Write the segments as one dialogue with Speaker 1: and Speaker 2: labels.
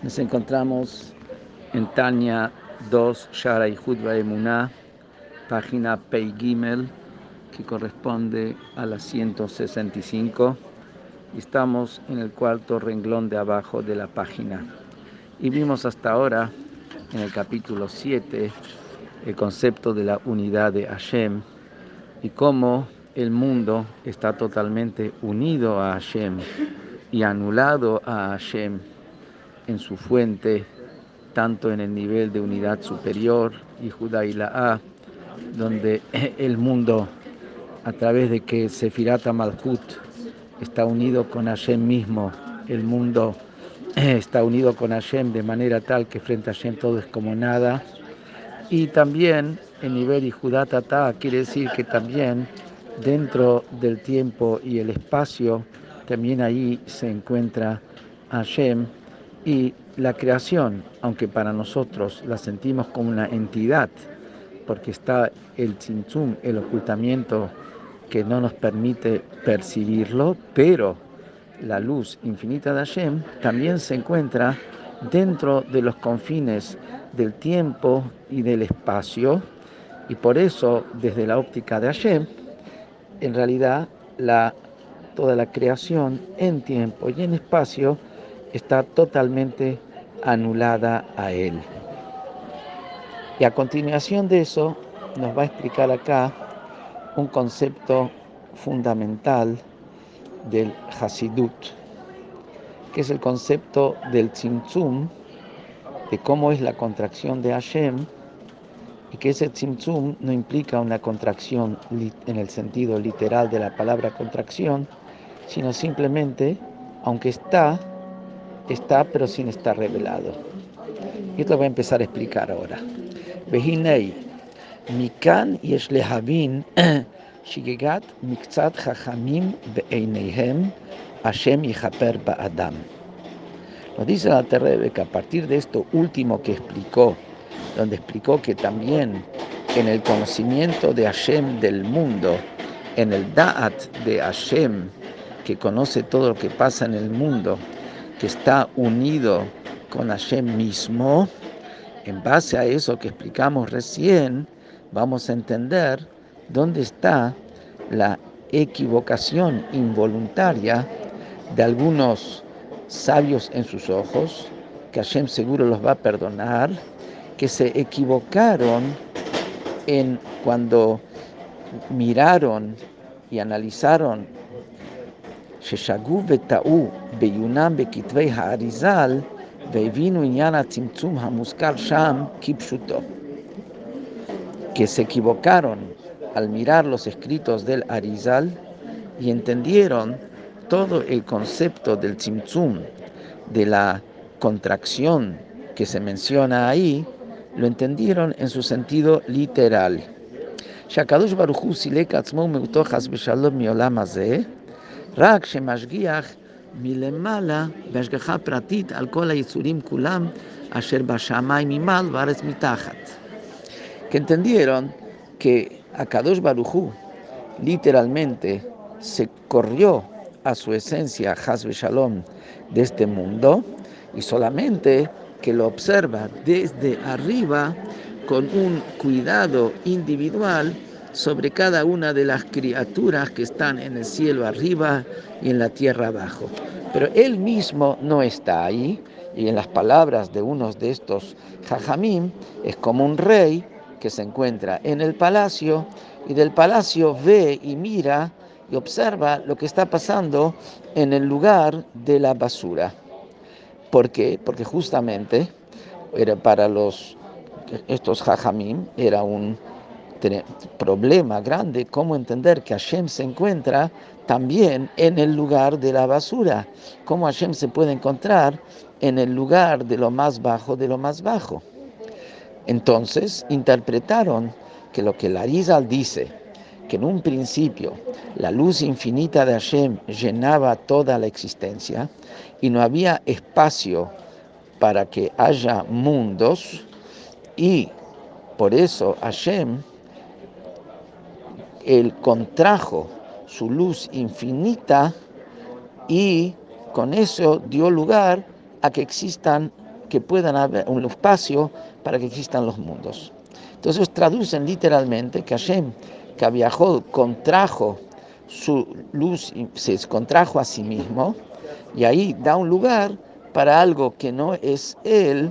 Speaker 1: Nos encontramos en Tania 2, Shara y Emuná, página Pei Gimel, que corresponde a la 165. Y estamos en el cuarto renglón de abajo de la página. Y vimos hasta ahora, en el capítulo 7, el concepto de la unidad de Hashem y cómo el mundo está totalmente unido a Hashem y anulado a Hashem en su fuente, tanto en el nivel de unidad superior y y la A, donde el mundo, a través de que Sefirata Malkut está unido con Hashem mismo, el mundo está unido con Hashem de manera tal que frente a Hashem todo es como nada. Y también el nivel y quiere decir que también dentro del tiempo y el espacio, también ahí se encuentra Hashem y la creación, aunque para nosotros la sentimos como una entidad, porque está el tzimtzum, el ocultamiento que no nos permite percibirlo, pero la luz infinita de Hashem también se encuentra dentro de los confines del tiempo y del espacio, y por eso, desde la óptica de Hashem, en realidad toda la creación en tiempo y en espacio está totalmente anulada a Él. Y a continuación de eso nos va a explicar acá un concepto fundamental del Hasidut, que es el concepto del Tzimtzum, de cómo es la contracción de Hashem, y que ese Tzimtzum no implica una contracción en el sentido literal de la palabra contracción, sino simplemente, aunque está, está pero sin estar revelado. Y esto voy a empezar a explicar ahora. Behinei, mikan yesh lehavin shigegat mikzat chachamim be'eineihem Hashem yichaper ba'adam. Nos dice la Terrebe que a partir de esto último que explicó, donde explicó que también en el conocimiento de Hashem del mundo, en el Da'at de Hashem, que conoce todo lo que pasa en el mundo, que está unido con Hashem mismo, en base a eso que explicamos recién, vamos a entender dónde está la equivocación involuntaria de algunos sabios en sus ojos, que Hashem seguro los va a perdonar, que se equivocaron en cuando miraron y analizaron ששגו וטעו בעיונם בכתבי האריזל והבינו עניין הצמצום המוזכר שם כפשוטו. Que se equivocaron al mirar los escritos del Arizal y entendieron todo el concepto del tzimtzum, de la contracción que se menciona ahí, lo entendieron en su sentido literal. שהקדוש ברוך הוא סילק עצמו מאותו חס ושלום מעולם הזה, רק שמשגיח מלמעלה בהשגחה פרטית על כל היצורים כולם אשר בשמיים ממעל וארץ מתחת. Que entendieron que Akadosh Barujú literalmente se corrió a su esencia, Hasbe Shalom, de este mundo y solamente que lo observa desde arriba con un cuidado individual sobre cada una de las criaturas que están en el cielo arriba y en la tierra abajo. Pero él mismo no está ahí y en las palabras de unos de estos jajamim es como un rey que se encuentra en el palacio y del palacio ve y mira y observa lo que está pasando en el lugar de la basura. ¿Por qué? Porque justamente era para los estos jajamim era un problema grande cómo entender que Hashem se encuentra también en el lugar de la basura, cómo Hashem se puede encontrar en el lugar de lo más bajo de lo más bajo. Entonces interpretaron que lo que Larizal dice, que en un principio la luz infinita de Hashem llenaba toda la existencia y no había espacio para que haya mundos y por eso Hashem él contrajo su luz infinita y con eso dio lugar a que existan que puedan haber un espacio para que existan los mundos. Entonces traducen literalmente que Hashem, que viajó, contrajo su luz, se contrajo a sí mismo y ahí da un lugar para algo que no es él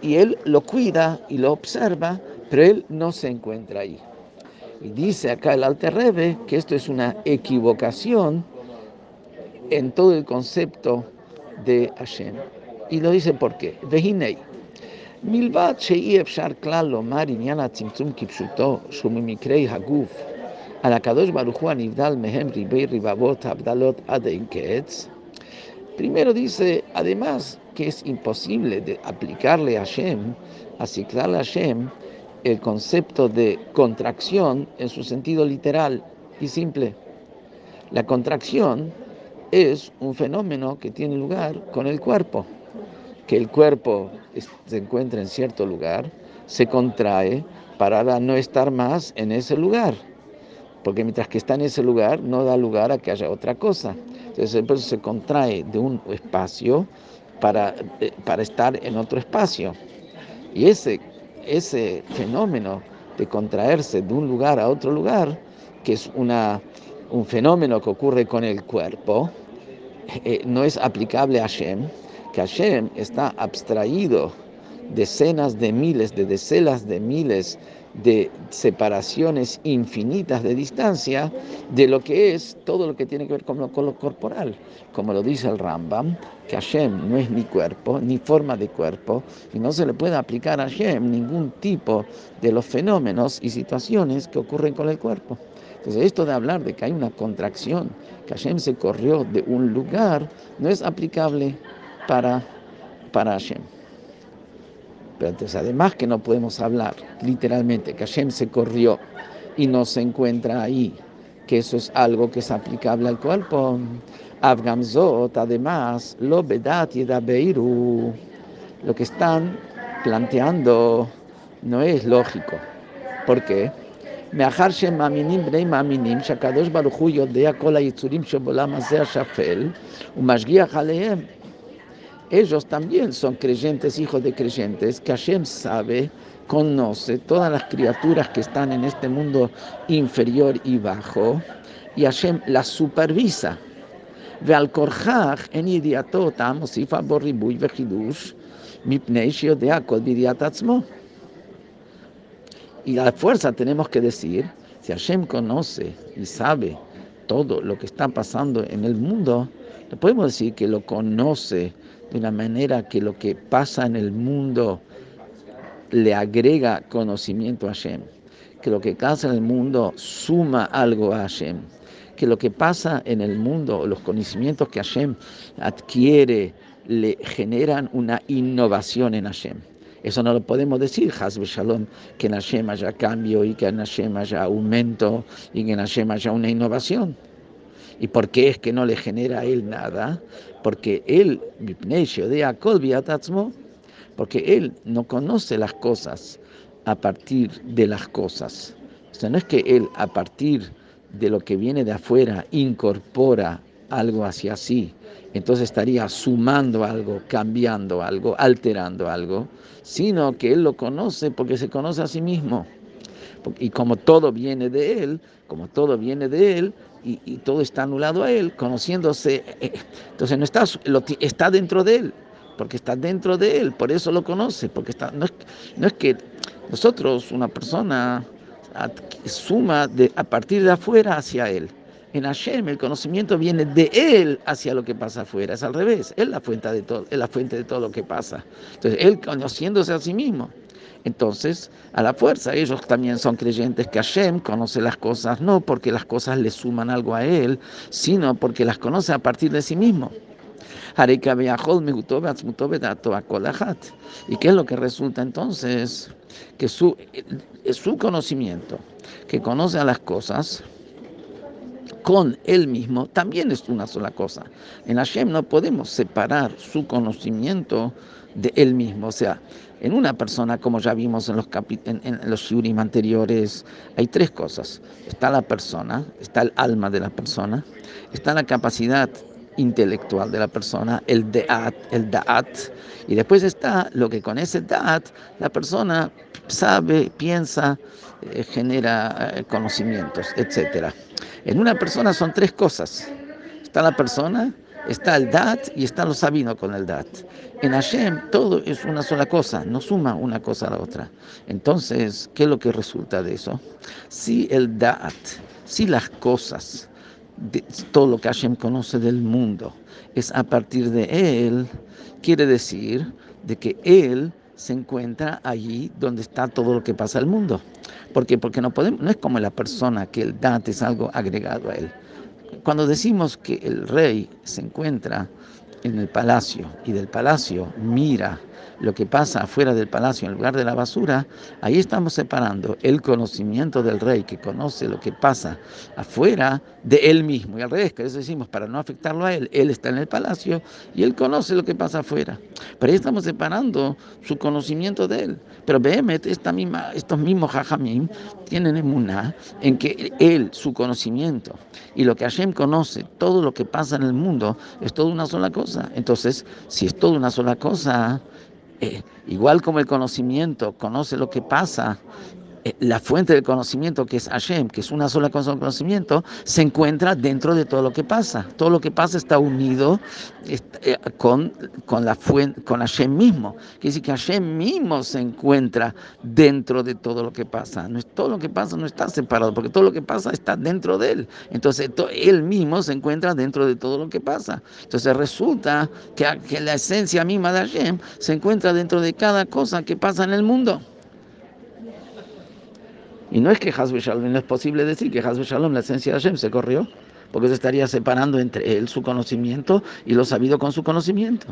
Speaker 1: y él lo cuida y lo observa, pero él no se encuentra ahí. Y dice acá el Alter Rebbe que esto es una equivocación en todo el concepto de Hashem. Y lo dice por qué. Vehinei. מלבד שאי אפשר כלל לומר עניין הצמצום כפשוטו, שהוא ממקרי הגוף, על הקדוש ברוך הוא הנבדל מהם ריבי רבבות הבדלות עד אין קץ. Primero dice, además, que es imposible de aplicarle a Hashem, asignarle a Hashem, el concepto de contracción en su sentido literal y simple. La contracción es un fenómeno que tiene lugar con el cuerpo, que el cuerpo se encuentra en cierto lugar, se contrae para no estar más en ese lugar, porque mientras que está en ese lugar no da lugar a que haya otra cosa. Entonces el se contrae de un espacio para, eh, para estar en otro espacio. Y ese, ese fenómeno de contraerse de un lugar a otro lugar, que es una, un fenómeno que ocurre con el cuerpo, eh, no es aplicable a Hashem, que Hashem está abstraído decenas de miles, de decenas de miles de separaciones infinitas de distancia de lo que es todo lo que tiene que ver con lo, corporal. Como lo dice el Rambam, que Hashem no es ni cuerpo, ni forma de cuerpo, y no se le puede aplicar a Hashem ningún tipo de los fenómenos y situaciones que ocurren con el cuerpo. Entonces, esto de hablar de que hay una contracción, que Hashem se corrió de un lugar, no es aplicable para, para Hashem. Pero entonces, además que no podemos hablar literalmente que Hashem se corrió y no se encuentra ahí, que eso es algo que es aplicable al cuerpo. Abgamzot, además, lo bedat y lo que están planteando no es lógico. ¿Por qué? מאחר שהם מאמינים בני מאמינים שהקדוש ברוך הוא יודע כל היצורים שבעולם הזה השפל ומשגיח עליהם. Ellos también son creyentes, hijos de creyentes, que Hashem sabe, conoce todas las criaturas que están en este mundo inferior y bajo, y Hashem las supervisa. ועל כורכך אין ידיעתו אותם הוסיפה בו ריבוי וחידוש, מפני שיודע הכל בידיעת עצמו. Y a fuerza tenemos que decir, si Hashem conoce y sabe todo lo que está pasando en el mundo, le podemos decir que lo conoce de una manera que lo que pasa en el mundo le agrega conocimiento a Hashem, que lo que pasa en el mundo suma algo a Hashem, que lo que pasa en el mundo, los conocimientos que Hashem adquiere, le generan una innovación en Hashem. Eso no lo podemos decir, Hasbe Shalom, que en Hashem haya cambio y que en Hashem haya aumento y que en Hashem haya una innovación. ¿Y por qué es que no le genera a él nada? Porque él, porque él no conoce las cosas a partir de las cosas. O sea, no es que él a partir de lo que viene de afuera incorpora algo hacia sí, entonces estaría sumando algo, cambiando algo, alterando algo, sino que él lo conoce porque se conoce a sí mismo. Y como todo viene de él, como todo viene de él, y, todo está anulado a él, conociéndose, eh, entonces no está, está dentro de él, porque está dentro de él, por eso lo conoce, porque está, no, es, no es que nosotros, una persona, suma de, a partir de afuera hacia él. En Hashem el conocimiento viene de él hacia lo que pasa afuera, es al revés, él la fuente de todo, es la fuente de todo lo que pasa. Entonces, él conociéndose a sí mismo. Entonces, a la fuerza, ellos también son creyentes que Hashem conoce las cosas no porque las cosas le suman algo a él, sino porque las conoce a partir de sí mismo. ¿Y qué es lo que resulta entonces? Que su, su conocimiento, que conoce a las cosas, con él mismo también es una sola cosa. En Hashem no podemos separar su conocimiento de él mismo. O sea, en una persona, como ya vimos en los, en, en los shurim anteriores, hay tres cosas. Está la persona, está el alma de la persona, está la capacidad intelectual de la persona, el deat, el da'at, y después está lo que con ese da'at la persona sabe, piensa, eh, genera eh, conocimientos, etc. En una persona son tres cosas. Está la persona, está el dat y está lo sabino con el dat. En Hashem todo es una sola cosa, no suma una cosa a la otra. Entonces, ¿qué es lo que resulta de eso? Si el dat, si las cosas, todo lo que Hashem conoce del mundo, es a partir de él, quiere decir de que él se encuentra allí donde está todo lo que pasa al mundo. ¿Por qué? Porque no, podemos, no es como la persona que el dat es algo agregado a él. Cuando decimos que el rey se encuentra en el palacio y del palacio mira lo que pasa afuera del palacio en lugar de la basura, ahí estamos separando el conocimiento del rey que conoce lo que pasa afuera de él mismo. Y al revés, que eso decimos, para no afectarlo a él, él está en el palacio y él conoce lo que pasa afuera. Pero ahí estamos separando su conocimiento de él. Pero Behemet, esta misma, estos mismos Jajamim tienen emuná en que él, su conocimiento y lo que Hashem conoce, todo lo que pasa en el mundo, es toda una sola cosa. Entonces, si es toda una sola cosa, eh, igual como el conocimiento conoce lo que pasa, la fuente del conocimiento que es Hashem, que es una sola cosa de conocimiento, se encuentra dentro de todo lo que pasa. Todo lo que pasa está unido eh, con, con, la fuente, con Hashem mismo. Quiere decir que Hashem mismo se encuentra dentro de todo lo que pasa. No es, todo lo que pasa no está separado, porque todo lo que pasa está dentro de él. Entonces él mismo se encuentra dentro de todo lo que pasa. Entonces resulta que, que la esencia misma de Hashem se encuentra dentro de cada cosa que pasa en el mundo. Y no es que Hasbe Shalom, no es posible decir que Hasbe Shalom, la esencia de Hashem, se corrió, porque se estaría separando entre él su conocimiento y lo sabido con su conocimiento.